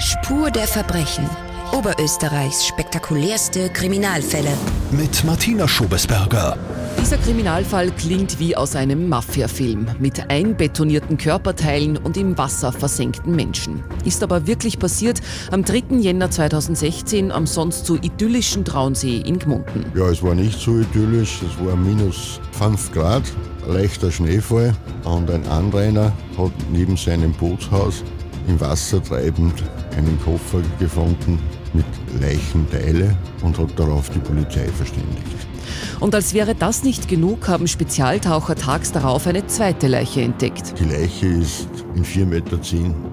Spur der Verbrechen. Oberösterreichs spektakulärste Kriminalfälle. Mit Martina Schobesberger. Dieser Kriminalfall klingt wie aus einem Mafia-Film mit einbetonierten Körperteilen und im Wasser versenkten Menschen. Ist aber wirklich passiert am 3. Jänner 2016 am sonst so idyllischen Traunsee in Gmunden. Ja, es war nicht so idyllisch, es war minus 5 Grad, leichter Schneefall und ein Anrainer hat neben seinem Bootshaus im Wasser treibend einen Koffer gefunden mit Leichenteile und hat darauf die Polizei verständigt. Und als wäre das nicht genug, haben Spezialtaucher tags darauf eine zweite Leiche entdeckt. Die Leiche ist in 4,10 Meter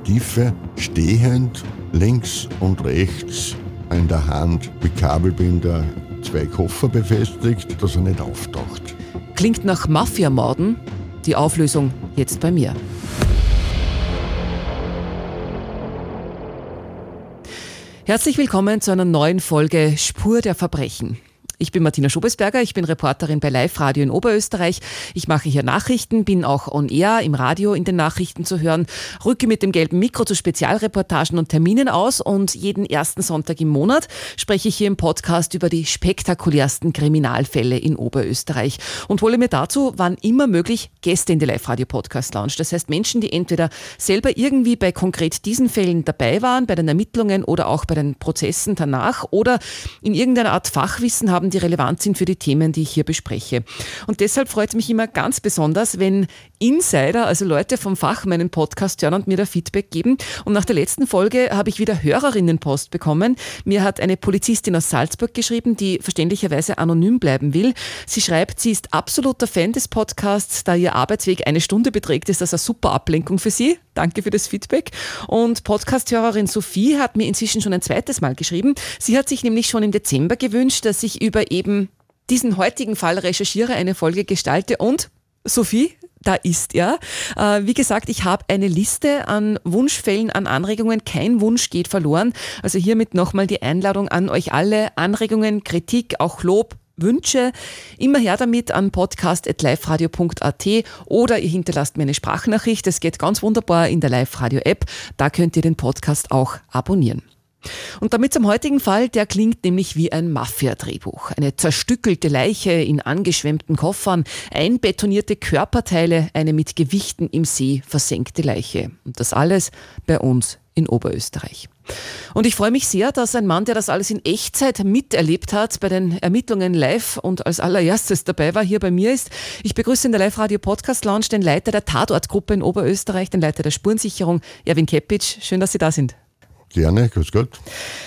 Tiefe, stehend, links und rechts in der Hand mit Kabelbinder zwei Koffer befestigt, dass er nicht auftaucht. Klingt nach Mafiamorden? Die Auflösung jetzt bei mir. Herzlich willkommen zu einer neuen Folge Spur der Verbrechen. Ich bin Martina Schobesberger, ich bin Reporterin bei Live Radio in Oberösterreich. Ich mache hier Nachrichten, bin auch on air im Radio in den Nachrichten zu hören, rücke mit dem gelben Mikro zu Spezialreportagen und Terminen aus und jeden ersten Sonntag im Monat spreche ich hier im Podcast über die spektakulärsten Kriminalfälle in Oberösterreich und hole mir dazu, wann immer möglich, Gäste in die Live Radio Podcast Lounge. Das heißt Menschen, die entweder selber irgendwie bei konkret diesen Fällen dabei waren, bei den Ermittlungen oder auch bei den Prozessen danach oder in irgendeiner Art Fachwissen haben, die relevant sind für die Themen, die ich hier bespreche. Und deshalb freut es mich immer ganz besonders, wenn Insider, also Leute vom Fach, meinen Podcast hören und mir da Feedback geben. Und nach der letzten Folge habe ich wieder Hörerinnenpost bekommen. Mir hat eine Polizistin aus Salzburg geschrieben, die verständlicherweise anonym bleiben will. Sie schreibt, sie ist absoluter Fan des Podcasts, da ihr Arbeitsweg eine Stunde beträgt, ist das eine super Ablenkung für sie. Danke für das Feedback. Und Podcasthörerin Sophie hat mir inzwischen schon ein zweites Mal geschrieben. Sie hat sich nämlich schon im Dezember gewünscht, dass ich über eben diesen heutigen Fall recherchiere, eine Folge gestalte und Sophie, da ist er. Äh, wie gesagt, ich habe eine Liste an Wunschfällen, an Anregungen. Kein Wunsch geht verloren. Also hiermit nochmal die Einladung an euch alle. Anregungen, Kritik, auch Lob, Wünsche, immer her damit an podcast.liferadio.at oder ihr hinterlasst mir eine Sprachnachricht. Das geht ganz wunderbar in der Live-Radio-App. Da könnt ihr den Podcast auch abonnieren. Und damit zum heutigen Fall, der klingt nämlich wie ein Mafia-Drehbuch. Eine zerstückelte Leiche in angeschwemmten Koffern, einbetonierte Körperteile, eine mit Gewichten im See versenkte Leiche. Und das alles bei uns in Oberösterreich. Und ich freue mich sehr, dass ein Mann, der das alles in Echtzeit miterlebt hat, bei den Ermittlungen live und als allererstes dabei war, hier bei mir ist. Ich begrüße in der Live-Radio-Podcast-Lounge den Leiter der Tatortgruppe in Oberösterreich, den Leiter der Spurensicherung, Erwin Kepic. Schön, dass Sie da sind. Gerne, grüß Gott.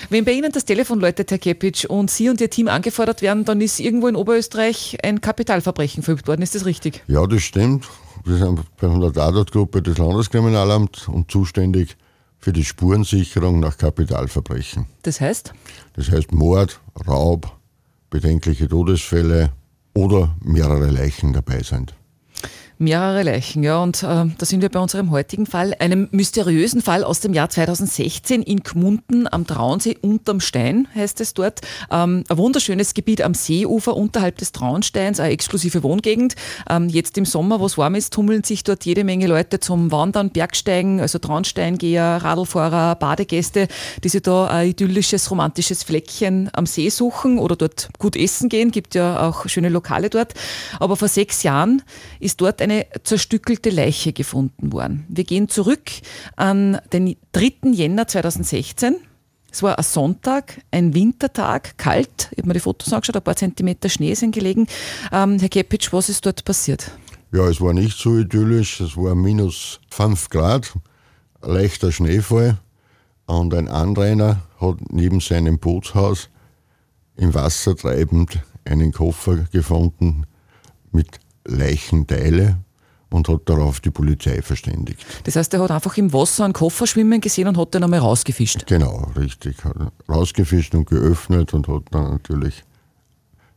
Wenn bei Ihnen das Telefon läutet, Herr Kepic, und Sie und Ihr Team angefordert werden, dann ist irgendwo in Oberösterreich ein Kapitalverbrechen verübt worden. Ist das richtig? Ja, das stimmt. Wir sind bei der Tatortgruppe des Landeskriminalamts und zuständig für die Spurensicherung nach Kapitalverbrechen. Das heißt? Das heißt Mord, Raub, bedenkliche Todesfälle oder mehrere Leichen dabei sind mehrere Leichen. Ja, und äh, da sind wir bei unserem heutigen Fall, einem mysteriösen Fall aus dem Jahr 2016 in Gmunden am Traunsee unterm Stein, heißt es dort. Ähm, ein wunderschönes Gebiet am Seeufer unterhalb des Traunsteins, eine exklusive Wohngegend. Ähm, jetzt im Sommer, wo es warm ist, tummeln sich dort jede Menge Leute zum Wandern, Bergsteigen, also Traunsteingeher, Radlfahrer, Badegäste, die sich da ein idyllisches, romantisches Fleckchen am See suchen oder dort gut essen gehen. Gibt ja auch schöne Lokale dort. Aber vor sechs Jahren ist dort eine zerstückelte Leiche gefunden worden. Wir gehen zurück an den 3. Jänner 2016. Es war ein Sonntag, ein Wintertag, kalt. Ich habe mir die Fotos angeschaut, ein paar Zentimeter Schnee sind gelegen. Ähm, Herr Kepitsch, was ist dort passiert? Ja, es war nicht so idyllisch. Es war minus 5 Grad, leichter Schneefall. Und ein Anrainer hat neben seinem Bootshaus im Wasser treibend einen Koffer gefunden mit Leichenteile und hat darauf die Polizei verständigt. Das heißt, er hat einfach im Wasser einen Koffer schwimmen gesehen und hat den einmal rausgefischt? Genau, richtig. Hat rausgefischt und geöffnet und hat dann natürlich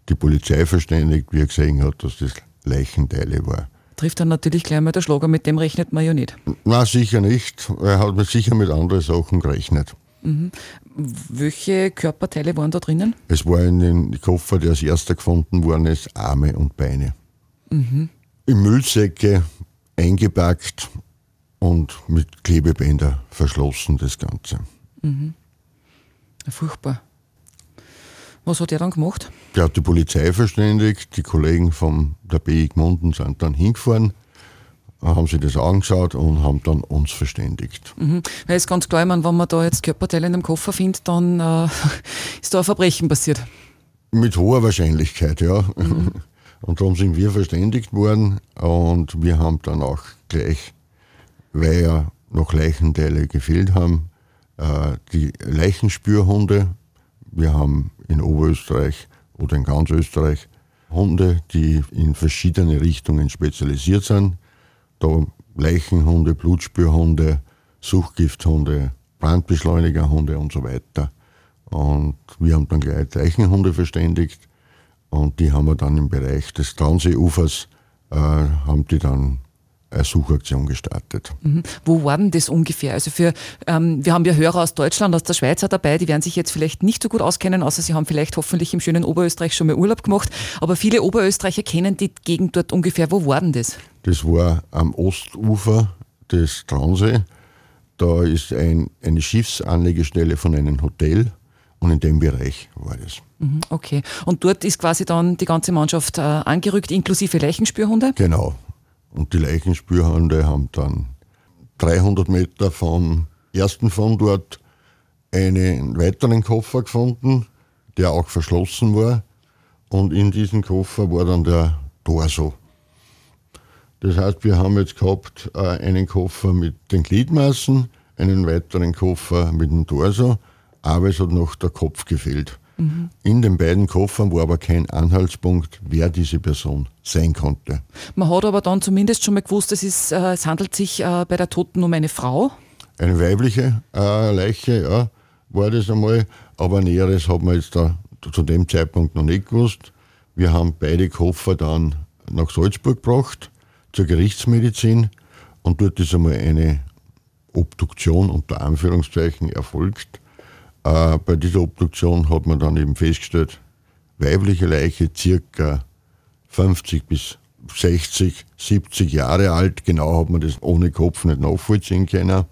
die Polizei verständigt, wie er gesehen hat, dass das Leichenteile war. Trifft dann natürlich gleich mal der Schlager, mit dem rechnet man ja nicht. Na, sicher nicht. Er hat sicher mit anderen Sachen gerechnet. Mhm. Welche Körperteile waren da drinnen? Es war in den Koffer, der als erster gefunden worden ist, Arme und Beine. Mhm. In Müllsäcke eingepackt und mit Klebebänder verschlossen, das Ganze. Mhm. Furchtbar. Was hat er dann gemacht? Der hat die Polizei verständigt, die Kollegen von der BI Gmunden sind dann hingefahren, haben sich das angeschaut und haben dann uns verständigt. Mhm. Weil es ist ganz klar, ich meine, wenn man da jetzt Körperteile in einem Koffer findet, dann äh, ist da ein Verbrechen passiert. Mit hoher Wahrscheinlichkeit, ja. Mhm. Und darum sind wir verständigt worden und wir haben dann auch gleich, weil ja noch Leichenteile gefehlt haben, äh, die Leichenspürhunde. Wir haben in Oberösterreich oder in ganz Österreich Hunde, die in verschiedene Richtungen spezialisiert sind. Da Leichenhunde, Blutspürhunde, Suchgifthunde, Brandbeschleunigerhunde und so weiter. Und wir haben dann gleich Leichenhunde verständigt und die haben wir dann im Bereich des Traunsee-Ufers, äh, haben die dann eine Suchaktion gestartet. Mhm. Wo war denn das ungefähr? Also für, ähm, wir haben ja Hörer aus Deutschland, aus der Schweiz dabei, die werden sich jetzt vielleicht nicht so gut auskennen, außer sie haben vielleicht hoffentlich im schönen Oberösterreich schon mal Urlaub gemacht. Aber viele Oberösterreicher kennen die Gegend dort ungefähr. Wo war denn das? Das war am Ostufer des Traunsee. Da ist ein, eine Schiffsanlegestelle von einem Hotel und in dem Bereich war das. Mhm, okay. Und dort ist quasi dann die ganze Mannschaft äh, angerückt, inklusive Leichenspürhunde? Genau. Und die Leichenspürhunde haben dann 300 Meter vom ersten von dort einen weiteren Koffer gefunden, der auch verschlossen war. Und in diesem Koffer war dann der Torso. Das heißt, wir haben jetzt gehabt äh, einen Koffer mit den Gliedmaßen, einen weiteren Koffer mit dem Torso, aber es hat noch der Kopf gefehlt. Mhm. In den beiden Koffern war aber kein Anhaltspunkt, wer diese Person sein konnte. Man hat aber dann zumindest schon mal gewusst, es, ist, äh, es handelt sich äh, bei der Toten um eine Frau. Eine weibliche äh, Leiche, ja, war das einmal. Aber Näheres hat man jetzt da zu dem Zeitpunkt noch nicht gewusst. Wir haben beide Koffer dann nach Salzburg gebracht, zur Gerichtsmedizin. Und dort ist einmal eine Obduktion unter Anführungszeichen erfolgt. Äh, bei dieser Obduktion hat man dann eben festgestellt, weibliche Leiche circa 50 bis 60, 70 Jahre alt. Genau hat man das ohne Kopf nicht nachvollziehen können.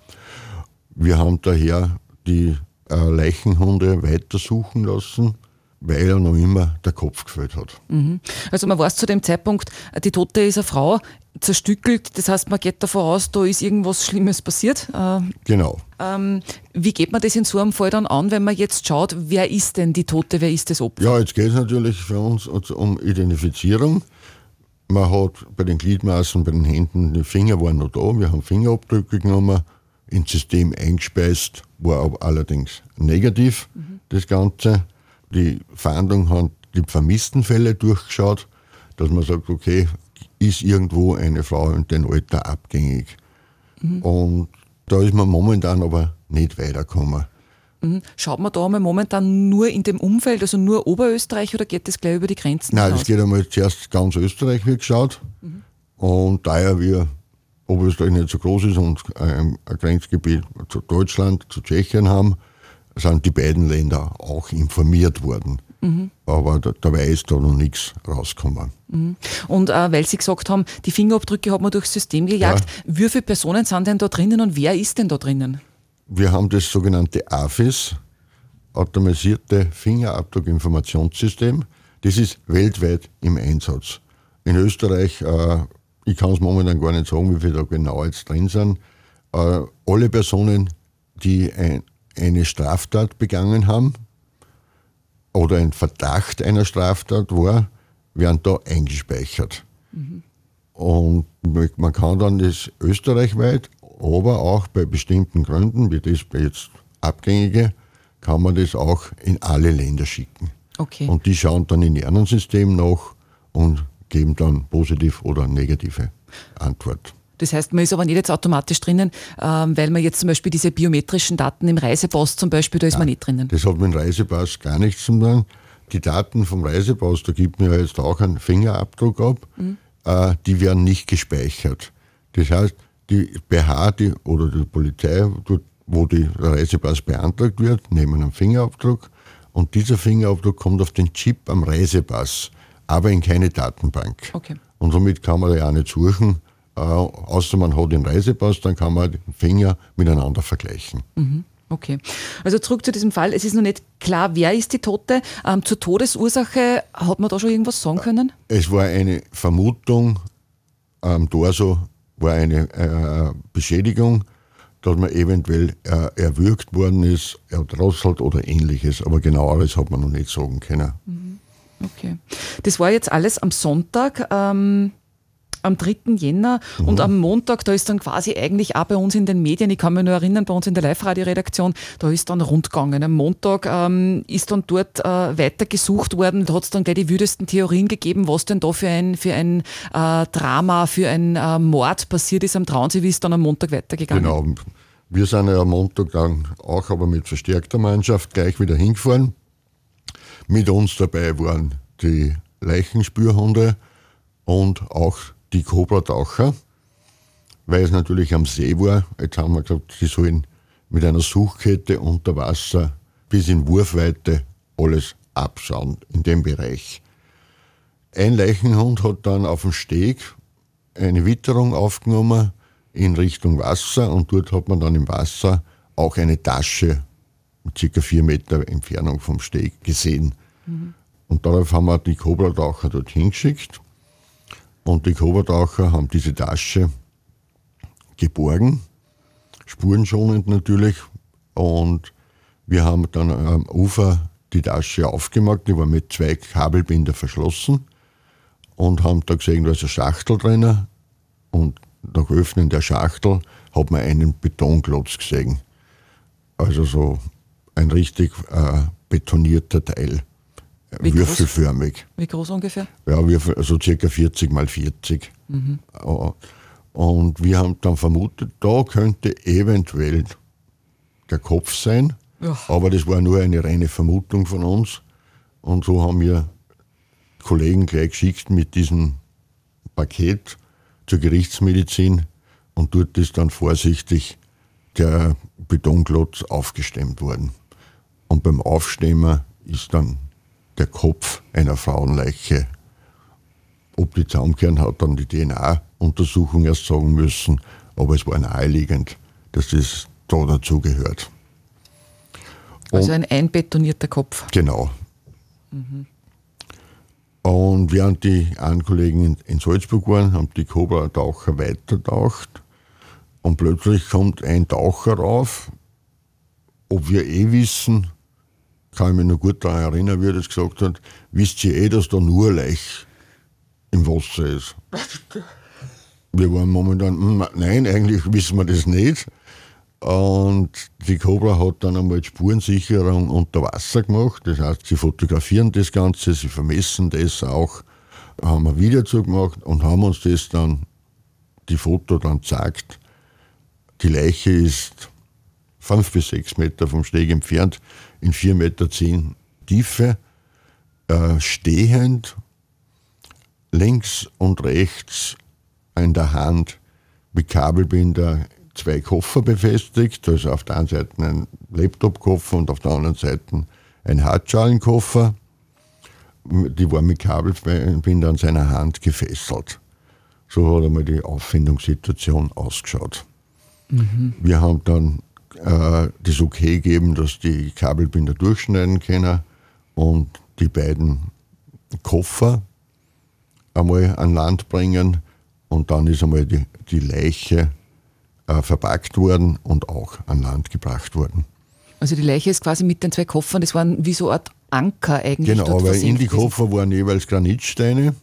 Wir haben daher die äh, Leichenhunde weitersuchen lassen weil er noch immer der Kopf gefällt hat. Mhm. Also man weiß zu dem Zeitpunkt, die Tote ist eine Frau, zerstückelt, das heißt man geht davon aus, da ist irgendwas Schlimmes passiert. Äh, genau. Ähm, wie geht man das in so einem Fall dann an, wenn man jetzt schaut, wer ist denn die Tote, wer ist das Opfer? Ja, jetzt geht es natürlich für uns um Identifizierung. Man hat bei den Gliedmaßen, bei den Händen, die Finger waren noch da, wir haben Fingerabdrücke genommen, ins System eingespeist, war aber allerdings negativ, mhm. das Ganze die Fahndung hat die vermissten Fälle durchgeschaut, dass man sagt, okay, ist irgendwo eine Frau in dem Alter abgängig. Mhm. Und da ist man momentan aber nicht weitergekommen. Mhm. Schaut man da einmal momentan nur in dem Umfeld, also nur Oberösterreich oder geht das gleich über die Grenzen? Nein, es geht einmal zuerst ganz Österreich wird geschaut. Mhm. Und da ja wir Oberösterreich nicht so groß ist und ein Grenzgebiet zu Deutschland, zu Tschechien haben, sind die beiden Länder auch informiert worden. Mhm. Aber da, dabei ist da noch nichts rausgekommen. Mhm. Und äh, weil Sie gesagt haben, die Fingerabdrücke hat man durchs System gejagt, ja. wie viele Personen sind denn da drinnen und wer ist denn da drinnen? Wir haben das sogenannte AFIS, automatisierte Fingerabdruckinformationssystem. Das ist weltweit im Einsatz. In Österreich, äh, ich kann es momentan gar nicht sagen, wie viele da genau jetzt drin sind, äh, alle Personen, die ein eine Straftat begangen haben oder ein Verdacht einer Straftat war, werden da eingespeichert. Mhm. Und man kann dann das österreichweit, aber auch bei bestimmten Gründen, wie das bei jetzt Abgängige, kann man das auch in alle Länder schicken. Okay. Und die schauen dann in ihrem System nach und geben dann positiv oder negative Antwort. Das heißt, man ist aber nicht jetzt automatisch drinnen, ähm, weil man jetzt zum Beispiel diese biometrischen Daten im Reisepass zum Beispiel, da ist ja, man nicht drinnen. Das hat mit dem Reisepass gar nichts zu tun. Die Daten vom Reisepass, da gibt mir ja jetzt auch einen Fingerabdruck ab, mhm. äh, die werden nicht gespeichert. Das heißt, die BH die, oder die Polizei, wo der Reisepass beantragt wird, nehmen einen Fingerabdruck und dieser Fingerabdruck kommt auf den Chip am Reisepass, aber in keine Datenbank. Okay. Und somit kann man da ja nicht suchen, äh, außer man hat den Reisepass, dann kann man den Finger miteinander vergleichen. Mhm. Okay. Also zurück zu diesem Fall. Es ist noch nicht klar, wer ist die Tote. Ähm, zur Todesursache hat man da schon irgendwas sagen können? Es war eine Vermutung, am Torso war eine äh, Beschädigung, dass man eventuell äh, erwürgt worden ist, erdrosselt oder ähnliches. Aber genaueres hat man noch nicht sagen können. Mhm. Okay. Das war jetzt alles am Sonntag. Ähm am 3. Jänner mhm. und am Montag, da ist dann quasi eigentlich auch bei uns in den Medien, ich kann mich nur erinnern, bei uns in der Live-Radio-Redaktion, da ist dann rundgegangen. Am Montag ähm, ist dann dort äh, weiter gesucht worden, da hat es dann gleich die wüdesten Theorien gegeben, was denn da für ein, für ein äh, Drama, für ein äh, Mord passiert ist am Traunsee, wie ist dann am Montag weitergegangen? Genau. Wir sind ja am Montag dann auch aber mit verstärkter Mannschaft gleich wieder hingefahren. Mit uns dabei waren die Leichenspürhunde und auch die Cobra-Taucher, weil es natürlich am See war. Jetzt haben wir gesagt, sie sollen mit einer Suchkette unter Wasser bis in Wurfweite alles abschauen in dem Bereich. Ein Leichenhund hat dann auf dem Steg eine Witterung aufgenommen in Richtung Wasser und dort hat man dann im Wasser auch eine Tasche mit circa vier Meter Entfernung vom Steg gesehen. Mhm. Und darauf haben wir die Cobra-Taucher dorthin geschickt und die Kobertaucher haben diese Tasche geborgen, spurenschonend natürlich. Und wir haben dann am Ufer die Tasche aufgemacht, die war mit zwei Kabelbinder verschlossen und haben da gesehen, da ist eine Schachtel drin. Und nach Öffnen der Schachtel hat man einen Betonklotz gesehen. Also so ein richtig äh, betonierter Teil. Wie würfelförmig. Groß? Wie groß ungefähr? Ja, wir, also circa 40 mal 40. Mhm. Und wir haben dann vermutet, da könnte eventuell der Kopf sein. Ja. Aber das war nur eine reine Vermutung von uns. Und so haben wir Kollegen gleich geschickt mit diesem Paket zur Gerichtsmedizin und dort ist dann vorsichtig der Betonklotz aufgestemmt worden. Und beim Aufstemmen ist dann der Kopf einer Frauenleiche. Ob die zusammenkehren, hat dann die DNA-Untersuchung erst sagen müssen, aber es war naheliegend, dass das da dazugehört. Also ein einbetonierter Kopf. Genau. Mhm. Und während die einen Kollegen in, Salzburg waren, haben die Cobra-Taucher weitertaucht. Und plötzlich kommt ein Taucher rauf, ob wir eh wissen, kann ich mich noch gut daran erinnern, wie er das gesagt hat, wisst ihr eh, dass da nur Leich im Wasser ist. Wir waren momentan, hm, nein, eigentlich wissen wir das nicht. Und die Cobra hat dann einmal Spurensicherung unter Wasser gemacht. Das heißt, sie fotografieren das Ganze, sie vermessen das auch. Haben ein Video zugemacht und haben uns das dann, die Foto dann gezeigt. Die Leiche ist fünf bis sechs Meter vom Steg entfernt in 4,10 Meter zehn Tiefe, äh, stehend, links und rechts in der Hand mit Kabelbinder zwei Koffer befestigt, also auf der einen Seite ein Laptop-Koffer und auf der anderen Seite ein Hartschalenkoffer. Die war mit Kabelbinder an seiner Hand gefesselt. So hat einmal die Auffindungssituation ausgeschaut. Mhm. Wir haben dann äh, das Okay geben, dass die Kabelbinder durchschneiden können und die beiden Koffer einmal an Land bringen und dann ist einmal die, die Leiche äh, verpackt worden und auch an Land gebracht worden. Also die Leiche ist quasi mit den zwei Koffern, das waren wie so eine Art Anker eigentlich. Genau, weil in die Koffer waren jeweils Granitsteine,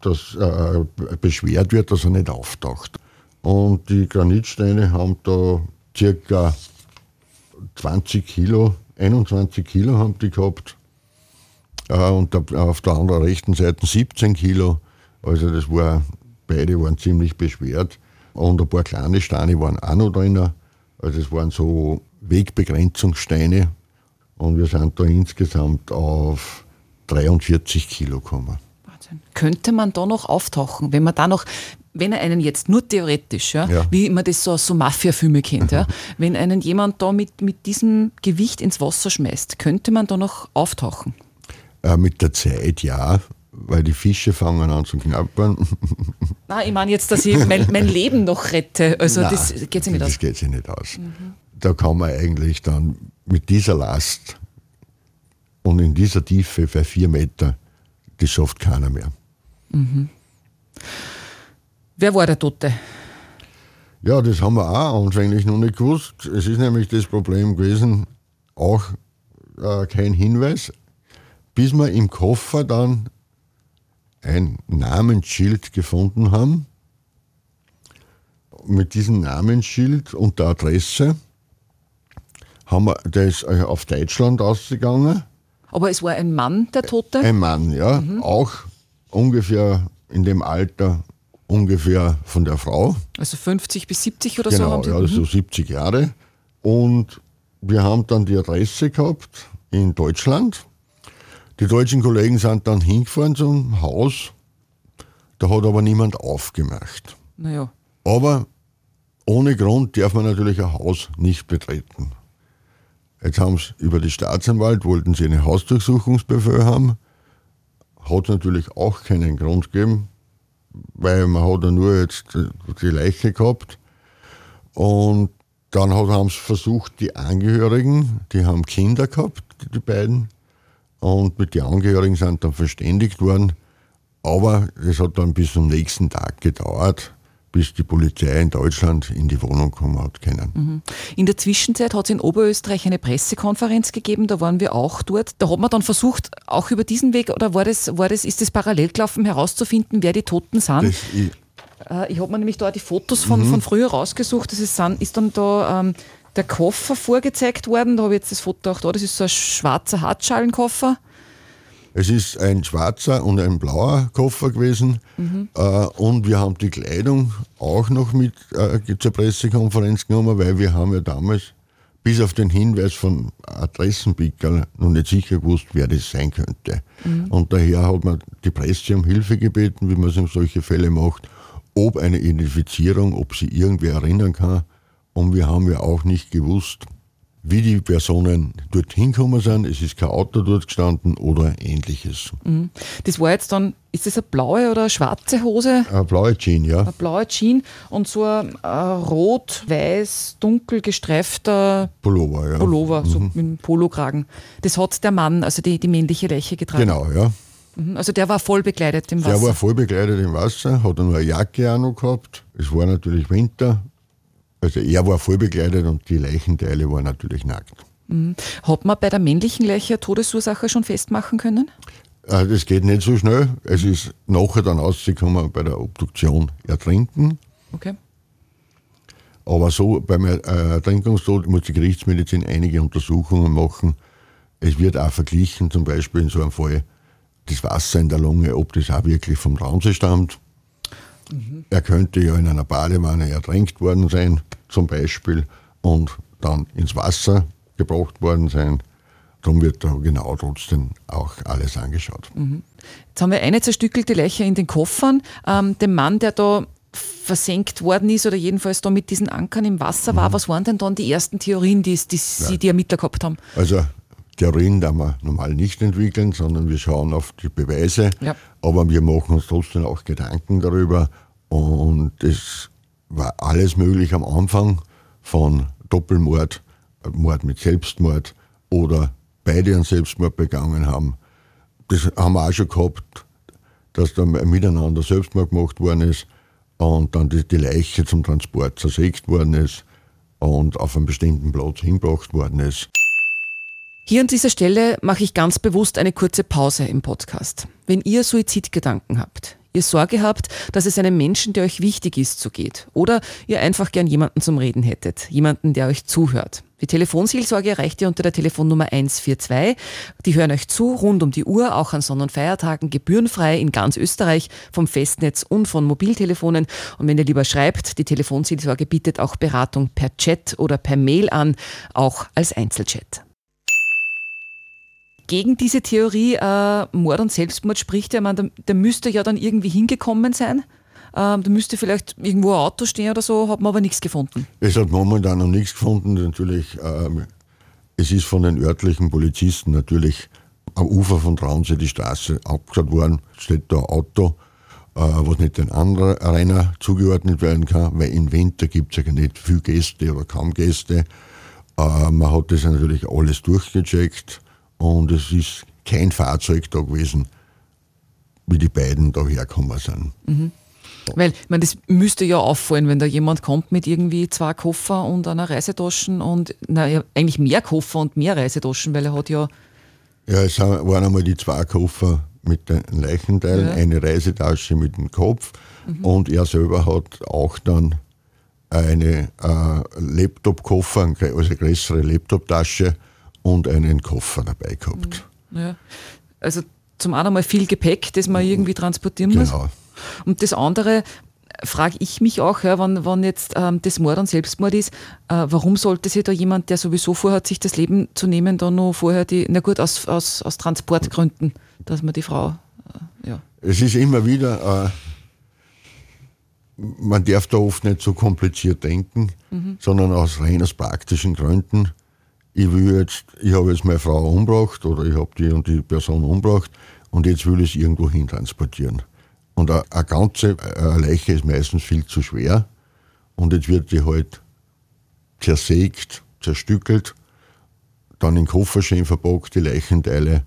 dass äh, beschwert wird, dass er nicht auftaucht. Und die Granitsteine haben da circa 20 Kilo, 21 Kilo haben die gehabt. Äh, und auf der anderen rechten Seite 17 Kilo. Also das war, beide waren ziemlich beschwert. Und ein paar kleine Steine waren auch noch drin. Also es waren so Wegbegrenzungssteine. Und wir sind da insgesamt auf 43 Kilo gekommen. Wahnsinn. Könnte man da noch auftauchen, wenn man da noch, wenn er einen jetzt nur theoretisch, ja, ja. wie man das so aus so Mafia-Filme kennt, ja, wenn einen jemand da mit, mit diesem Gewicht ins Wasser schmeißt, könnte man da noch auftauchen? Äh, mit der Zeit ja, weil die Fische fangen an zu knappern. Nein, ich meine jetzt, dass ich mein, mein Leben noch rette. Also Nein, das geht sich nicht das aus. Mhm. geht sich nicht aus. Da kann man eigentlich dann mit dieser Last und in dieser Tiefe für vier Meter, das schafft keiner mehr. Wer war der Tote? Ja, das haben wir auch anfänglich noch nicht gewusst. Es ist nämlich das Problem gewesen, auch äh, kein Hinweis, bis wir im Koffer dann ein Namensschild gefunden haben. Mit diesem Namensschild und der Adresse haben wir, der ist äh, auf Deutschland ausgegangen. Aber es war ein Mann, der Tote? Ein Mann, ja, auch ungefähr in dem Alter ungefähr von der Frau. Also 50 bis 70 oder so Genau, haben Sie? ja, so 70 Jahre. Und wir haben dann die Adresse gehabt in Deutschland. Die deutschen Kollegen sind dann hingefahren zum Haus. Da hat aber niemand aufgemacht. Naja. Aber ohne Grund darf man natürlich ein Haus nicht betreten. Jetzt haben sie über die Staatsanwalt, wollten sie eine Hausdurchsuchungsbefehl haben. Hat natürlich auch keinen Grund gegeben, weil man hat ja nur jetzt die Leiche gehabt. Und dann haben sie versucht, die Angehörigen, die haben Kinder gehabt, die beiden, und mit den Angehörigen sind dann verständigt worden. Aber es hat dann bis zum nächsten Tag gedauert, bis die Polizei in Deutschland in die Wohnung kommen hat können. In der Zwischenzeit hat es in Oberösterreich eine Pressekonferenz gegeben, da waren wir auch dort. Da hat man dann versucht, auch über diesen Weg, oder war das, war das, ist das parallel gelaufen, herauszufinden, wer die Toten sind? Das, ich, Äh, ich habe mir nämlich da die Fotos von, von früher rausgesucht. Das ist, ist dann da ähm, der Koffer vorgezeigt worden. Da habe ich jetzt das Foto auch da. Das ist so ein schwarzer Hartschalenkoffer. Es ist ein schwarzer und ein blauer Koffer gewesen. Äh, und wir haben die Kleidung auch noch mit äh, zur Pressekonferenz genommen, weil wir haben ja damals bis auf den Hinweis von Adressenpickerl noch nicht sicher gewusst, wer das sein könnte. Und daher hat man die Presse um Hilfe gebeten, wie man es in solche Fälle macht, ob eine Identifizierung, ob sie irgendwer erinnern kann. Und wir haben ja auch nicht gewusst, wie die Personen dorthin gekommen sind. Es ist kein Auto dort gestanden oder ähnliches. Das war jetzt dann, ist das eine blaue oder eine schwarze Hose? Eine blaue Jean, ja. Eine blaue Jean und so ein rot-weiß, dunkel gestreifter Pullover, ja. Pullover, so mit einem Polokragen. Das hat der Mann, also die, die männliche Leiche getragen. Genau, ja. Mhm, Also der war voll bekleidet im Wasser. Der war voll bekleidet im Wasser, hat nur eine Jacke auch noch gehabt. Es war natürlich Winter. Also er war voll bekleidet und die Leichenteile waren natürlich nackt. Hat man bei der männlichen Leiche eine Todesursache schon festmachen können? Äh, Das geht nicht so schnell. Es ist nachher dann rausgekommen bei der Obduktion ertrinken. Okay. Aber so beim äh, Ertrinkungstod muss die Gerichtsmedizin einige Untersuchungen machen. Es wird auch verglichen, zum Beispiel in so einem Fall, das Wasser in der Lunge, ob das auch wirklich vom Ramsey stammt. Er könnte ja in einer Badewanne ertränkt worden sein, zum Beispiel, und dann ins Wasser gebracht worden sein. Darum wird da genau trotzdem auch alles angeschaut. Jetzt haben wir eine zerstückelte Leiche in den Koffern. Ähm, dem Mann, der da versenkt worden ist oder jedenfalls da mit diesen Ankern im Wasser Mhm. war, was waren denn dann die ersten Theorien, die, die Sie, die Ermittler gehabt haben? Also Theorien da wir normal nicht entwickeln, sondern wir schauen auf die Beweise. Ja. Aber wir machen uns trotzdem auch Gedanken darüber. Und es war alles möglich am Anfang von Doppelmord, Mord mit Selbstmord oder beide einen Selbstmord begangen haben. Das haben wir auch schon gehabt, dass da miteinander Selbstmord gemacht worden ist und dann die, die Leiche zum Transport zersägt worden ist und auf einen bestimmten Platz hingebracht worden ist. Hier an dieser Stelle mache ich ganz bewusst eine kurze Pause im Podcast. Wenn ihr Suizidgedanken habt, ihr Sorge habt, dass es einem Menschen, der euch wichtig ist, so geht, oder ihr einfach gern jemanden zum Reden hättet, jemanden, der euch zuhört. Die Telefonseelsorge erreicht ihr unter der Telefonnummer 142. Die hören euch zu, rund um die Uhr, auch an Sonn- und Feiertagen, gebührenfrei in ganz Österreich, vom Festnetz und von Mobiltelefonen. Und wenn ihr lieber schreibt, die Telefonseelsorge bietet auch Beratung per Chat oder per Mail an, auch als Einzelchat gegen diese Theorie äh, Mord und Selbstmord spricht ja, der, der müsste ja dann irgendwie hingekommen sein. Ähm, da müsste vielleicht irgendwo ein Auto stehen oder so, hat man aber nichts gefunden. Es hat momentan noch nichts gefunden. Natürlich, ähm, es ist von den örtlichen Polizisten natürlich am Ufer von Traunsee die Straße abgesagt worden, steht da ein Auto, äh, was nicht den anderen Renner zugeordnet werden kann, weil im Winter gibt es ja nicht viel Gäste oder kaum Gäste. Äh, man hat das natürlich alles durchgecheckt und es ist kein Fahrzeug da gewesen, wie die beiden da hergekommen sind. Mhm. Weil, ich meine, das müsste ja auffallen, wenn da jemand kommt mit irgendwie zwei Koffer und einer Reisetaschen und, naja, eigentlich mehr Koffer und mehr Reisetaschen, weil er hat ja. Ja, es waren einmal die zwei Koffer mit den Leichenteilen, ja. eine Reisetasche mit dem Kopf mhm. und er selber hat auch dann eine äh, Laptop-Koffer, also eine größere Laptop-Tasche und einen Koffer dabei gehabt. Mhm. Ja. Also zum einen mal viel Gepäck, das man irgendwie transportieren muss. Genau. Und das andere, frage ich mich auch, ja, wann, wann jetzt ähm, das Mord und Selbstmord ist, äh, warum sollte sich da jemand, der sowieso vorhat, sich das Leben zu nehmen, dann noch vorher die, na gut, aus, aus, aus Transportgründen, dass man die Frau, äh, ja. Es ist immer wieder, äh, man darf da oft nicht so kompliziert denken, mhm. sondern aus rein aus praktischen Gründen. Ich will jetzt, ich habe jetzt meine Frau umgebracht oder ich habe die und die Person umgebracht und jetzt will ich es irgendwo hin transportieren. Und eine, eine ganze eine Leiche ist meistens viel zu schwer. Und jetzt wird die halt zersägt, zerstückelt, dann in Koffer schön verpackt, die Leichenteile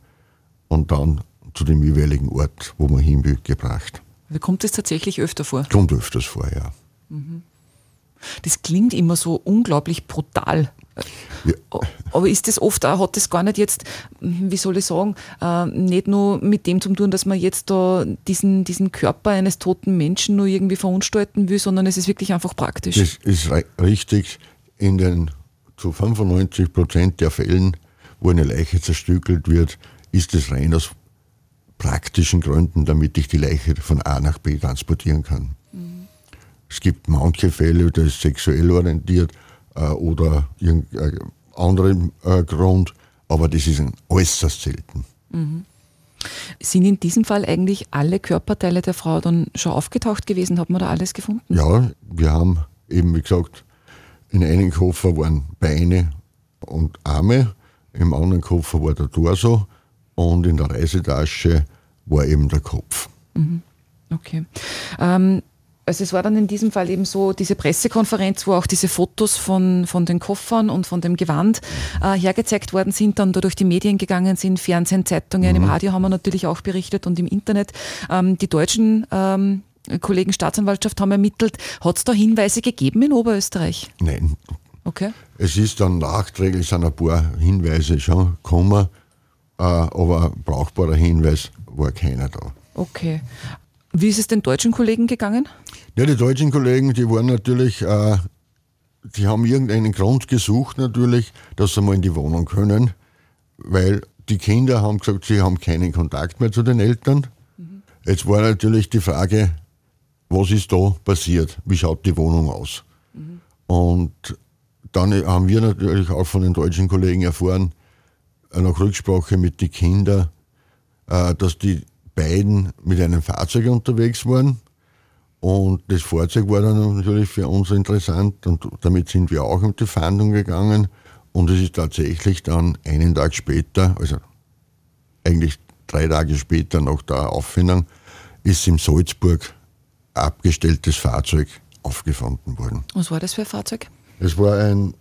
und dann zu dem jeweiligen Ort, wo man hin will, gebracht. Kommt das tatsächlich öfter vor? Kommt öfters vor, ja. Mhm. Das klingt immer so unglaublich brutal. Ja. Aber ist das oft, hat das gar nicht jetzt, wie soll ich sagen, äh, nicht nur mit dem zu tun, dass man jetzt da diesen, diesen Körper eines toten Menschen nur irgendwie verunstalten will, sondern es ist wirklich einfach praktisch. Das ist richtig. In den zu 95 Prozent der Fällen, wo eine Leiche zerstückelt wird, ist es rein aus praktischen Gründen, damit ich die Leiche von A nach B transportieren kann. Mhm. Es gibt manche Fälle, das ist sexuell orientiert, äh, oder irgendein anderer äh, Grund, aber das ist ein äußerst selten. Mhm. Sind in diesem Fall eigentlich alle Körperteile der Frau dann schon aufgetaucht gewesen? Hat man da alles gefunden? Ja, wir haben eben, wie gesagt, in einem Koffer waren Beine und Arme, im anderen Koffer war der Torso und in der Reisetasche war eben der Kopf. Mhm. Okay. Ähm, also es war dann in diesem Fall eben so diese Pressekonferenz, wo auch diese Fotos von, von den Koffern und von dem Gewand äh, hergezeigt worden sind, dann da durch die Medien gegangen sind, Fernsehen, Zeitungen, mhm. im Radio haben wir natürlich auch berichtet und im Internet. Ähm, die deutschen ähm, Kollegen Staatsanwaltschaft haben ermittelt. Hat es da Hinweise gegeben in Oberösterreich? Nein. Okay. Es ist dann nachträglich sind ein paar Hinweise schon gekommen, äh, aber brauchbarer Hinweis war keiner da. Okay. Wie ist es den deutschen Kollegen gegangen? Ja, die deutschen Kollegen, die waren natürlich, äh, die haben irgendeinen Grund gesucht natürlich, dass sie mal in die Wohnung können, weil die Kinder haben gesagt, sie haben keinen Kontakt mehr zu den Eltern. Mhm. Jetzt war natürlich die Frage, was ist da passiert? Wie schaut die Wohnung aus? Mhm. Und dann haben wir natürlich auch von den deutschen Kollegen erfahren, äh, nach Rücksprache mit den Kindern, äh, dass die beiden mit einem Fahrzeug unterwegs waren. Und das Fahrzeug war dann natürlich für uns interessant und damit sind wir auch in die Fahndung gegangen. Und es ist tatsächlich dann einen Tag später, also eigentlich drei Tage später nach der Auffindung, ist im Salzburg abgestelltes Fahrzeug aufgefunden worden. Was war das für ein Fahrzeug? Es war ein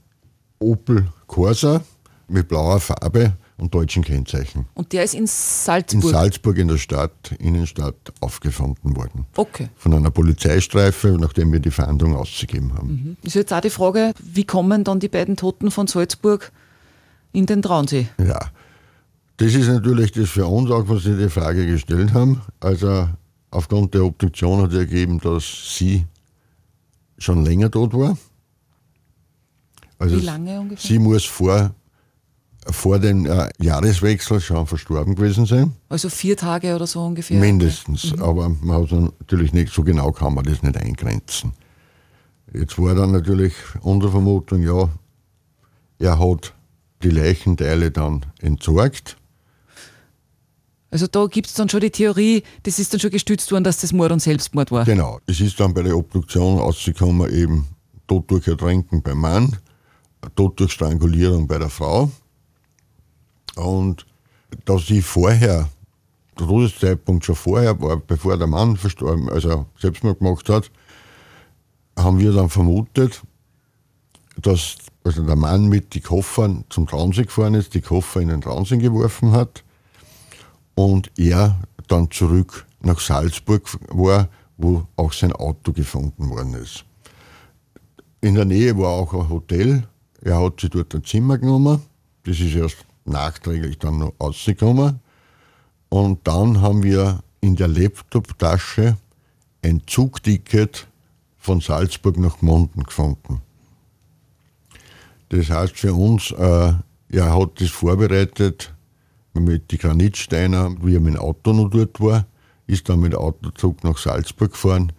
Opel Corsa mit blauer Farbe und deutschen Kennzeichen. Und der ist in Salzburg? In Salzburg in der Stadt, Innenstadt, aufgefunden worden. Okay. Von einer Polizeistreife, nachdem wir die Fahndung ausgegeben haben. Mhm. Ist jetzt auch die Frage, wie kommen dann die beiden Toten von Salzburg in den Traunsee? Ja, das ist natürlich das für uns auch, was Sie die Frage gestellt haben. Also aufgrund der Obduktion hat ergeben, dass sie schon länger tot war. Also Wie lange ungefähr? Sie muss vor vor dem äh, Jahreswechsel schon verstorben gewesen sein. Also vier Tage oder so ungefähr? Mindestens, mhm. aber man hat natürlich nicht so genau kann man das nicht eingrenzen. Jetzt war dann natürlich unsere Vermutung, ja, er hat die Leichenteile dann entsorgt. Also da gibt es dann schon die Theorie, das ist dann schon gestützt worden, dass das Mord und Selbstmord war. Genau, es ist dann bei der Obduktion rausgekommen, eben Tod durch Ertränken beim Mann, Tod durch Strangulierung bei der Frau. Und dass ich vorher, der Todeszeitpunkt schon vorher war, bevor der Mann verstorben, also Selbstmord gemacht hat, haben wir dann vermutet, dass also der Mann mit den Koffern zum Traunsee gefahren ist, die Koffer in den Traunsee geworfen hat und er dann zurück nach Salzburg war, wo auch sein Auto gefunden worden ist. In der Nähe war auch ein Hotel. Er hat sich dort ein Zimmer genommen. Das ist erst nachträglich dann noch rausgekommen. Und dann haben wir in der Laptop-Tasche ein Zugticket von Salzburg nach Monden gefunden. Das heißt für uns, äh, er hat das vorbereitet mit den Granitsteiner, wie er mit dem Auto noch dort war, ist dann mit dem Autozug nach Salzburg gefahren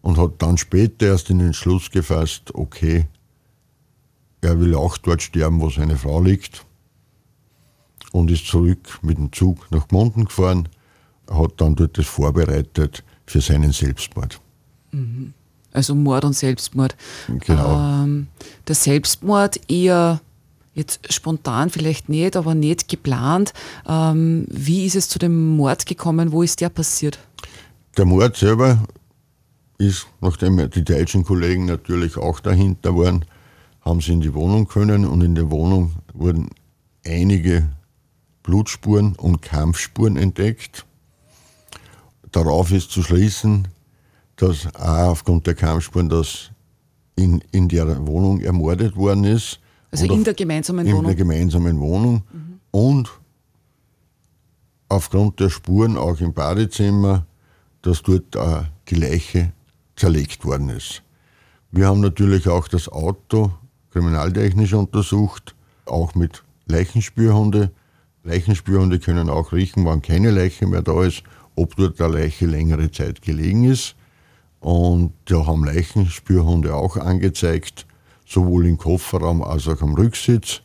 und hat dann später erst in den Schluss gefasst, okay, er will auch dort sterben, wo seine Frau liegt und ist zurück mit dem Zug nach Gmunden gefahren, hat dann dort das vorbereitet für seinen Selbstmord. Mhm. Also Mord und Selbstmord. Genau. Ähm, der Selbstmord eher jetzt spontan vielleicht nicht, aber nicht geplant. Ähm, wie ist es zu dem Mord gekommen? Wo ist der passiert? Der Mord selber ist, nachdem die deutschen Kollegen natürlich auch dahinter waren, haben sie in die Wohnung können und in der Wohnung wurden einige Blutspuren und Kampfspuren entdeckt. Darauf ist zu schließen, dass auch aufgrund der Kampfspuren, dass in, in der Wohnung ermordet worden ist. Also in der gemeinsamen in Wohnung? In der gemeinsamen Wohnung. Mhm. Und aufgrund der Spuren auch im Badezimmer, dass dort äh, die Leiche zerlegt worden ist. Wir haben natürlich auch das Auto kriminaltechnisch untersucht, auch mit Leichenspürhunde. Leichenspürhunde können auch riechen, wann keine Leiche mehr da ist, ob dort eine Leiche längere Zeit gelegen ist. Und da haben Leichenspürhunde auch angezeigt, sowohl im Kofferraum als auch am Rücksitz.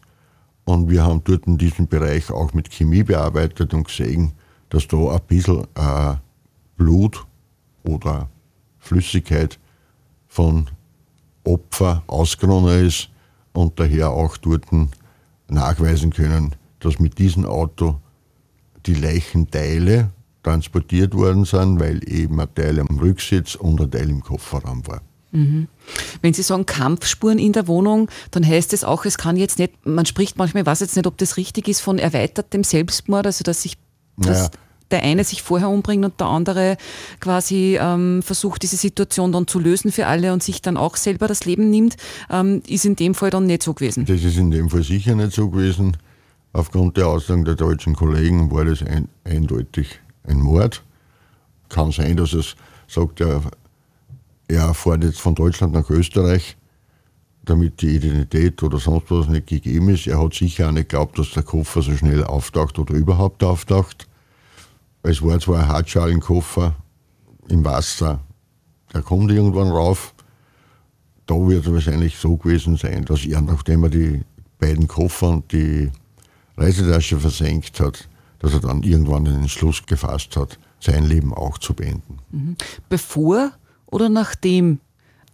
Und wir haben dort in diesem Bereich auch mit Chemie bearbeitet und gesehen, dass da ein bisschen äh, Blut oder Flüssigkeit von Opfer ausgeronnen ist und daher auch dort nachweisen können, dass mit diesem Auto die Leichenteile transportiert worden sind, weil eben ein Teil am Rücksitz und ein Teil im Kofferraum war. Mhm. Wenn Sie sagen Kampfspuren in der Wohnung, dann heißt es auch, es kann jetzt nicht, man spricht manchmal, ich weiß jetzt nicht, ob das richtig ist, von erweitertem Selbstmord, also dass sich naja. dass der eine sich vorher umbringt und der andere quasi ähm, versucht, diese Situation dann zu lösen für alle und sich dann auch selber das Leben nimmt, ähm, ist in dem Fall dann nicht so gewesen. Das ist in dem Fall sicher nicht so gewesen. Aufgrund der Aussagen der deutschen Kollegen war das ein, eindeutig ein Mord. Kann sein, dass es sagt, er, er fährt jetzt von Deutschland nach Österreich, damit die Identität oder sonst was nicht gegeben ist. Er hat sicher auch nicht geglaubt, dass der Koffer so schnell auftaucht oder überhaupt auftaucht. Es war zwar ein Hartschalenkoffer im Wasser, der kommt irgendwann rauf. Da wird es wahrscheinlich so gewesen sein, dass er, nachdem er die beiden Koffer und die Reisetasche versenkt hat, dass er dann irgendwann den Entschluss gefasst hat, sein Leben auch zu beenden. Mhm. Bevor oder nachdem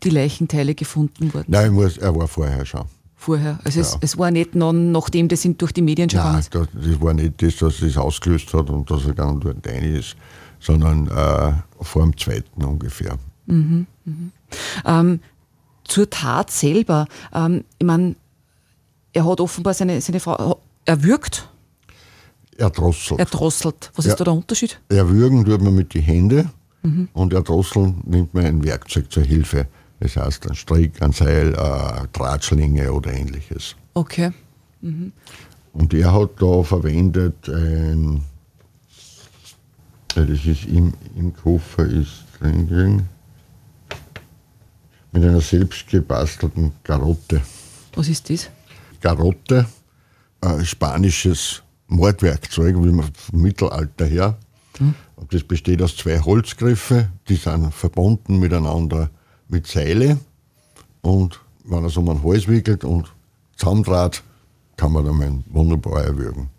die Leichenteile gefunden wurden? Nein, er war vorher schon. Vorher. Also ja. es, es, war nicht noch, nachdem das durch die Medien schon Nein, das, das war nicht das, dass das ausgelöst hat und dass er dann dort rein ist, sondern äh, vor dem zweiten ungefähr. Mhm, mhm. Ähm, zur Tat selber. Ähm, ich meine, er hat offenbar seine, seine Frau erwürgt Erdrosselt. Erdrosselt. Was ist da der Unterschied? Erwürgen tut man mit den Händen mhm. und erdrosseln nimmt man ein Werkzeug zur Hilfe. Das heißt ein Strick, ein Seil, eine Drahtschlinge oder ähnliches. Okay. Mhm. Und er hat da verwendet ein, das ist im, im Koffer ist drin, mit einer selbst gebastelten Garotte. Was ist das? Garotte, ein spanisches Mordwerkzeug, wie man vom Mittelalter her. Mhm. Das besteht aus zwei Holzgriffe, die sind verbunden miteinander mit Seile. Und wenn er so um den Hals wickelt und zusammendraht, kann man dann wunderbar erwürgen.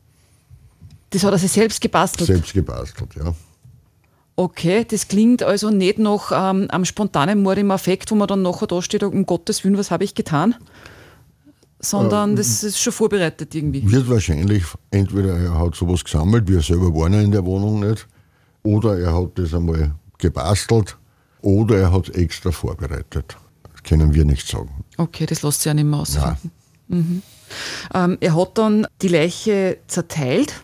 Das hat er sich selbst gebastelt? Selbst gebastelt, ja. Okay, das klingt also nicht noch ähm, am spontanen Mord im Affekt, wo man dann nachher da steht, um Gottes Willen, was habe ich getan? Sondern das ist schon vorbereitet irgendwie. Wird wahrscheinlich, entweder er hat sowas gesammelt, wir selber waren ja in der Wohnung nicht, oder er hat das einmal gebastelt, oder er hat es extra vorbereitet. Das können wir nicht sagen. Okay, das lässt sich ja nicht mehr ausfinden. Mhm. Ähm, er hat dann die Leiche zerteilt.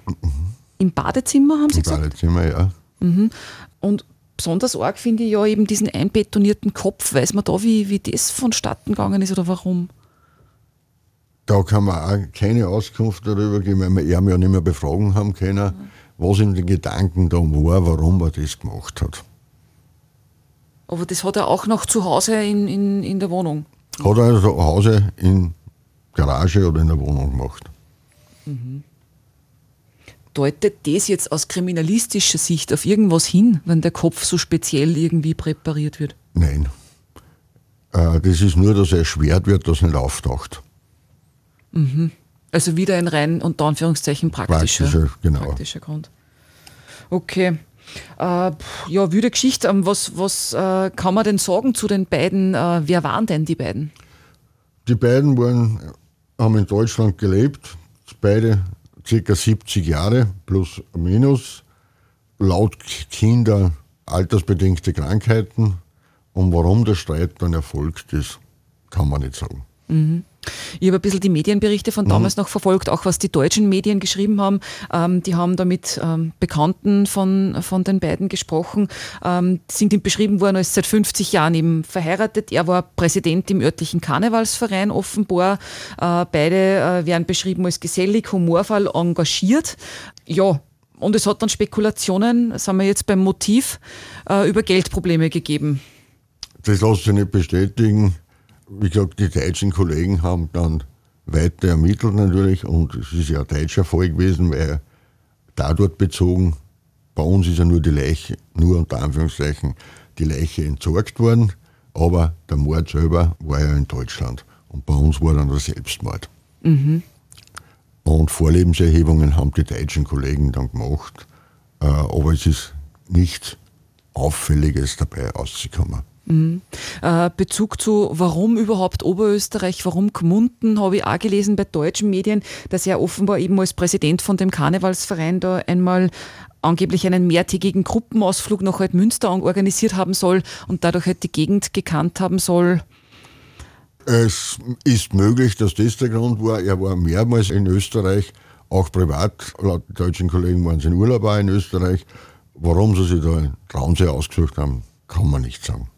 Im Badezimmer, haben Sie Im gesagt? Badezimmer, ja. Und besonders arg finde ich ja eben diesen einbetonierten Kopf. Weiß man da, wie, wie das vonstatten gegangen ist oder warum? Da kann man auch keine Auskunft darüber geben, weil wir ihn ja nicht mehr befragen haben können, was in den Gedanken da war, warum er das gemacht hat. Aber das hat er auch noch zu Hause in, in, in der Wohnung. Hat er also zu Hause in Garage oder in der Wohnung gemacht. Deutet das jetzt aus kriminalistischer Sicht auf irgendwas hin, wenn der Kopf so speziell irgendwie präpariert wird? Nein. Äh, das ist nur, dass er erschwert wird, dass er nicht auftaucht. Also wieder ein rein unter Anführungszeichen praktischer, Praktischer, genau. praktischer Grund. Okay. Äh, ja, wilde Geschichte. Ähm, Was, was äh, kann man denn sagen zu den beiden? Äh, wer waren denn die beiden? Die beiden waren, haben in Deutschland gelebt, beide circa 70 Jahre plus minus, laut Kinder altersbedingte Krankheiten. Und warum der Streit dann erfolgt ist, kann man nicht sagen. Ich habe ein bisschen die Medienberichte Mhm. von damals noch verfolgt, auch was die deutschen Medien geschrieben haben. Ähm, die haben da mit ähm, Bekannten von, von den beiden gesprochen, ähm, sind ihm beschrieben worden als seit 50 Jahren eben verheiratet. Er war Präsident im örtlichen Karnevalsverein offenbar. Äh, beide äh, werden beschrieben als gesellig, humorvoll, engagiert. Ja, und es hat dann Spekulationen, sagen wir jetzt beim Motiv, äh, über Geldprobleme gegeben. Das lässt sich nicht bestätigen. Wie gesagt, die deutschen Kollegen haben dann weiter ermittelt natürlich und es ist ja ein deutscher Fall gewesen, weil da dort bezogen, bei uns ist ja nur die Leiche, nur unter Anführungszeichen, die Leiche entsorgt worden, aber der Mord selber war ja in Deutschland und bei uns war dann der Selbstmord. Und Vorlebenserhebungen haben die deutschen Kollegen dann gemacht, äh, aber es ist nichts Auffälliges dabei rausgekommen. Äh, Bezug zu, warum überhaupt Oberösterreich, warum Gmunden, habe ich auch gelesen bei deutschen Medien, dass er offenbar eben als Präsident von dem Karnevalsverein da einmal angeblich einen mehrtägigen Gruppenausflug nach Altmünster organisiert haben soll und dadurch halt die Gegend gekannt haben soll. Es ist möglich, dass das der Grund war. Er war mehrmals in Österreich, auch privat. Laut deutschen Kollegen waren sie in Urlaub auch in Österreich. Warum sie sich da Traunsee ausgesucht haben, kann man nicht sagen.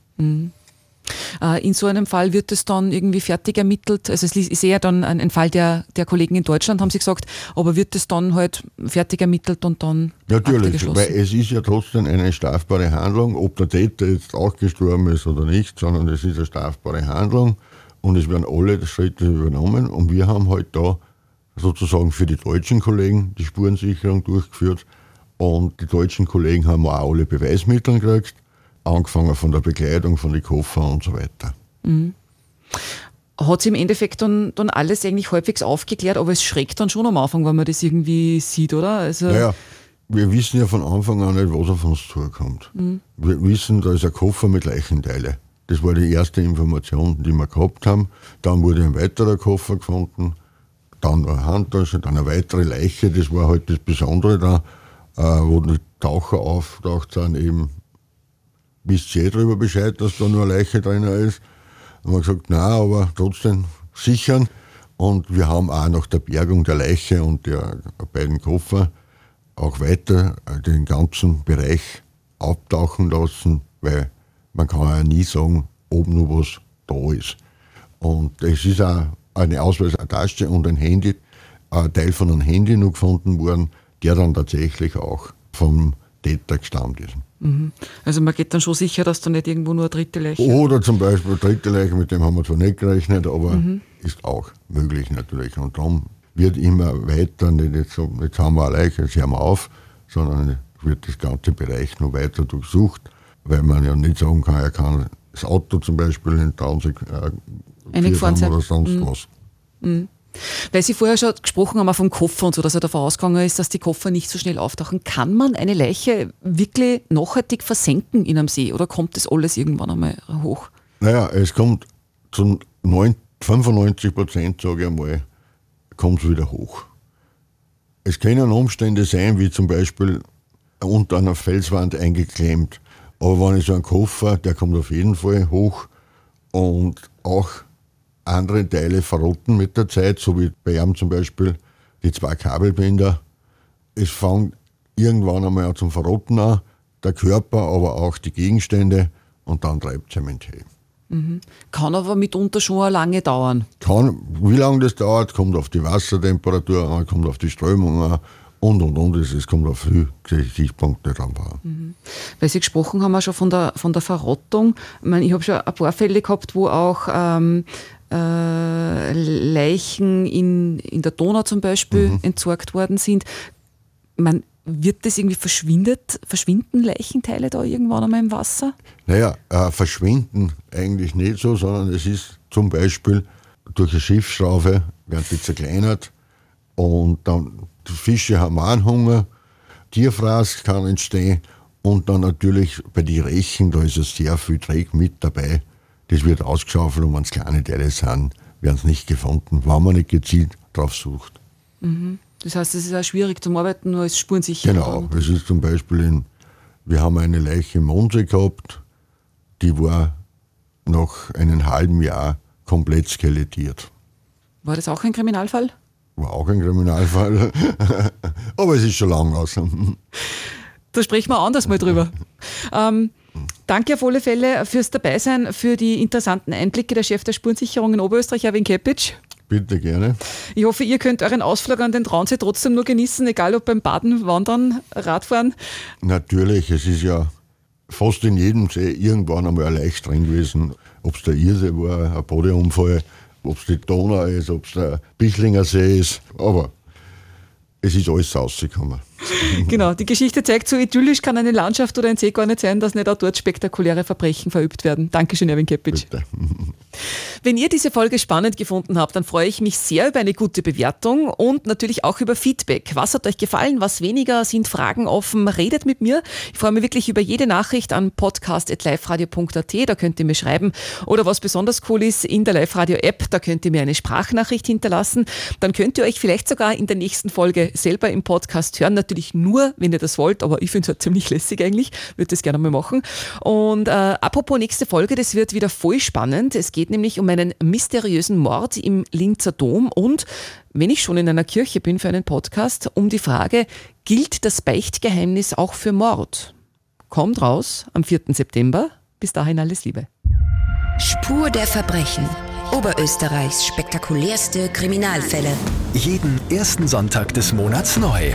Äh, In so einem Fall wird es dann irgendwie fertig ermittelt. Also es ist eher dann ein, Fall der, der Kollegen in Deutschland, haben sie gesagt, aber wird es dann halt fertig ermittelt und dann Natürlich, weil es ist ja trotzdem eine strafbare Handlung, ob der Täter jetzt auch gestorben ist oder nicht, sondern es ist eine strafbare Handlung und es werden alle Schritte übernommen. Und wir haben halt da sozusagen für die deutschen Kollegen die Spurensicherung durchgeführt. Und die deutschen Kollegen haben auch alle Beweismittel gekriegt, angefangen von der Bekleidung, von den Koffer und so weiter. hat sie im Endeffekt dann, dann alles eigentlich halbwegs aufgeklärt, aber es schreckt dann schon am Anfang, wenn man das irgendwie sieht, oder? Also, Naja, wir wissen ja von Anfang an nicht, was auf uns zukommt. Wir wissen, da ist ein Koffer mit Leichenteile. Das war die erste Information, die wir gehabt haben. Dann wurde ein weiterer Koffer gefunden, dann eine Handtasche, dann eine weitere Leiche. Das war halt das Besondere da, äh, wo die Taucher auftaucht sind, eben, wisst ihr eh darüber Bescheid, dass da nur eine Leiche drin ist? Haben wir gesagt, nein, aber trotzdem sichern. Und wir haben auch nach der Bergung der Leiche und der beiden Koffer auch weiter äh, den ganzen Bereich abtauchen lassen, weil man kann ja nie sagen, ob nur was da ist. Und es ist auch eine Ausweistasche und ein Handy, ein Teil von einem Handy noch gefunden worden, der dann tatsächlich auch vom Täter gestammt ist. Also man geht dann schon sicher, dass da nicht irgendwo nur eine dritte Leiche Oder zum Beispiel dritte Leiche, mit dem haben wir zwar nicht gerechnet, aber ist auch möglich natürlich. Und darum wird immer weiter, nicht jetzt, so, jetzt haben wir eine Leiche, jetzt hören wir auf, sondern wird das ganze Bereich noch weiter durchsucht, weil man ja nicht sagen kann, er kann das Auto zum Beispiel in Traunsee äh, oder sonst was. Weil Sie vorher schon gesprochen haben vom Koffer und so, dass er davon ausgegangen ist, dass die Koffer nicht so schnell auftauchen. Kann man eine Leiche wirklich nachhaltig versenken in einem See oder kommt das alles irgendwann einmal hoch? Naja, es kommt zu 95 Prozent, sage ich einmal, kommt es wieder hoch. Es können Umstände sein, wie zum Beispiel unter einer Felswand eingeklemmt. Aber wenn ich so einen Koffer, der kommt auf jeden Fall hoch und auch andere Teile verrotten mit der Zeit, so wie bei ihm zum Beispiel die zwei Kabelbinder. Es fängt irgendwann einmal zum Verrotten an, der Körper, aber auch die Gegenstände und dann treibt es Zement hin. Mhm. Kann aber mitunter schon lange dauern. Kann, wie lange das dauert, kommt auf die Wassertemperatur an, kommt auf die Strömung an und und und. Es kommt auf viele Gesichtspunkte drauf an. Mhm. Weil Sie gesprochen haben, auch schon von der, von der Verrottung. Ich, meine, ich habe schon ein paar Fälle gehabt, wo auch ähm, äh, Leichen in, in der Donau zum Beispiel mhm. entsorgt worden sind. Man, wird das irgendwie verschwindet, verschwinden Leichenteile da irgendwann einmal im Wasser? Naja, äh, verschwinden eigentlich nicht so, sondern es ist zum Beispiel durch eine Schiffsschraufe werden die zerkleinert und dann die Fische haben auch Hunger, Tierfraß kann entstehen und dann natürlich bei den Rechen, da ist es sehr viel Dreck mit dabei. Das wird ausgeschaufelt und wenn es kleine Teile sind, werden es nicht gefunden, wenn man nicht gezielt drauf sucht. Mhm. Das heißt, es ist auch schwierig zum Arbeiten, nur als spurensicher. Genau, es ist zum Beispiel in, wir haben eine Leiche im Mondsee gehabt, die war nach einem halben Jahr komplett skelettiert. War das auch ein Kriminalfall? War auch ein Kriminalfall, aber es ist schon lang aus. Da sprechen wir anders mal drüber. Ähm, danke auf alle Fälle fürs Dabeisein, für die interessanten Einblicke der Chef der Spurensicherung in Oberösterreich, Erwin Kepic. Bitte gerne. Ich hoffe, ihr könnt euren Ausflug an den Traunsee trotzdem nur genießen, egal ob beim Baden, Wandern, Radfahren. Natürlich, es ist ja fast in jedem See irgendwann einmal ein Leicht drin gewesen. Ob es der Irsee war, ein Bodeunfall, ob es die Donau ist, ob es der Bichlinger See ist. Aber es ist alles rausgekommen. genau, die Geschichte zeigt, so idyllisch kann eine Landschaft oder ein See gar nicht sein, dass nicht auch dort spektakuläre Verbrechen verübt werden. Dankeschön, Erwin Kepic. Bitte. Wenn ihr diese Folge spannend gefunden habt, dann freue ich mich sehr über eine gute Bewertung und natürlich auch über Feedback. Was hat euch gefallen, was weniger? Sind Fragen offen? Redet mit mir. Ich freue mich wirklich über jede Nachricht an podcast.liferadio.at, da könnt ihr mir schreiben. Oder was besonders cool ist, in der Live-Radio-App, da könnt ihr mir eine Sprachnachricht hinterlassen. Dann könnt ihr euch vielleicht sogar in der nächsten Folge selber im Podcast hören. Natürlich nur, wenn ihr das wollt, aber ich finde es halt ziemlich lässig eigentlich. Würde das gerne mal machen. Und äh, apropos nächste Folge, das wird wieder voll spannend. Es geht nämlich um einen mysteriösen Mord im Linzer Dom und, wenn ich schon in einer Kirche bin für einen Podcast, um die Frage, gilt das Beichtgeheimnis auch für Mord? Kommt raus am 4. September. Bis dahin alles Liebe. Spur der Verbrechen. Oberösterreichs spektakulärste Kriminalfälle. Jeden ersten Sonntag des Monats neu.